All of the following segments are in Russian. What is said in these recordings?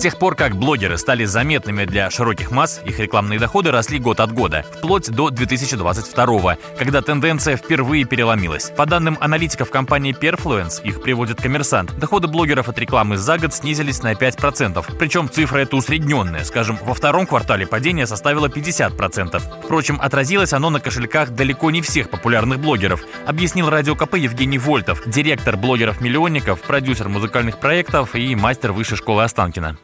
Тех пор, как блогеры стали заметными для широких масс, их рекламные доходы росли год от года, вплоть до 2022 когда тенденция впервые переломилась. По данным аналитиков компании Perfluence, их приводит коммерсант, доходы блогеров от рекламы за год снизились на 5%. Причем цифра эта усредненная, скажем, во втором квартале падение составило 50%. Впрочем, отразилось оно на кошельках далеко не всех популярных блогеров, объяснил Радио КП Евгений Вольтов, директор блогеров-миллионников, продюсер музыкальных проектов и мастер высшей школы Останкина.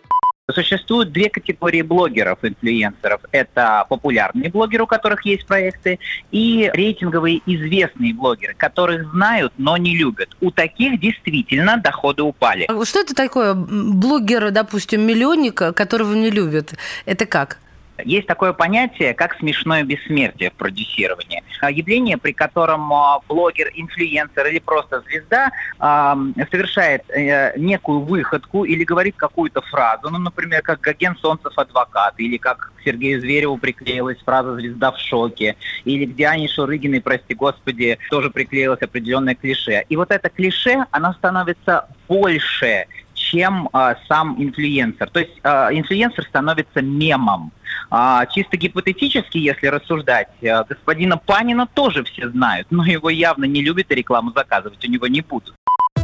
Существуют две категории блогеров, инфлюенсеров. Это популярные блогеры, у которых есть проекты, и рейтинговые известные блогеры, которых знают, но не любят. У таких действительно доходы упали. А что это такое блогер, допустим, миллионник, которого не любят? Это как? Есть такое понятие, как смешное бессмертие в продюсировании. А, явление, при котором а, блогер, инфлюенсер или просто звезда совершает э, некую выходку или говорит какую-то фразу, ну, например, как Гоген Солнцев адвокат, или как к Сергею Звереву приклеилась фраза «звезда в шоке», или к Диане Шурыгиной, прости господи, тоже приклеилось определенное клише. И вот это клише, оно становится больше, чем э, сам инфлюенсер. То есть э, инфлюенсер становится мемом. А, чисто гипотетически, если рассуждать, э, господина Панина тоже все знают, но его явно не любят и рекламу заказывать у него не будут.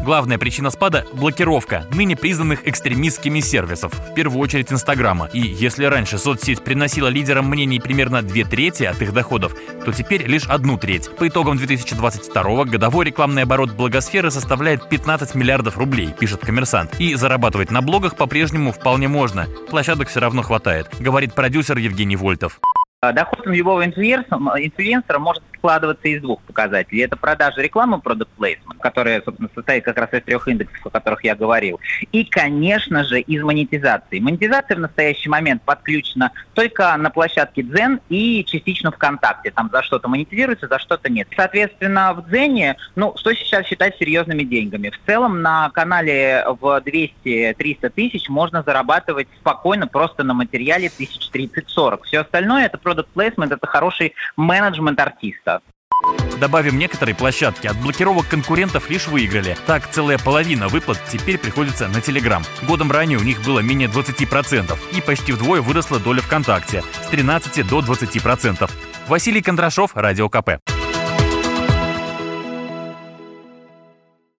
Главная причина спада – блокировка ныне признанных экстремистскими сервисов, в первую очередь Инстаграма. И если раньше соцсеть приносила лидерам мнений примерно две трети от их доходов, то теперь лишь одну треть. По итогам 2022 годовой рекламный оборот благосферы составляет 15 миллиардов рублей, пишет коммерсант. И зарабатывать на блогах по-прежнему вполне можно. Площадок все равно хватает, говорит продюсер Евгений Вольтов. Доход любого инфлюенсера, инфлюенсера может складываться из двух показателей. Это продажа рекламы, product placement, которая, собственно, состоит как раз из трех индексов, о которых я говорил. И, конечно же, из монетизации. Монетизация в настоящий момент подключена только на площадке Дзен и частично ВКонтакте. Там за что-то монетизируется, за что-то нет. Соответственно, в Дзене, ну, что сейчас считать серьезными деньгами? В целом на канале в 200-300 тысяч можно зарабатывать спокойно просто на материале 1030-40. Все остальное это product placement, это хороший менеджмент артиста. Добавим некоторые площадки, от блокировок конкурентов лишь выиграли. Так, целая половина выплат теперь приходится на Telegram. Годом ранее у них было менее 20%, и почти вдвое выросла доля ВКонтакте с 13 до 20%. Василий Кондрашов, Радио КП.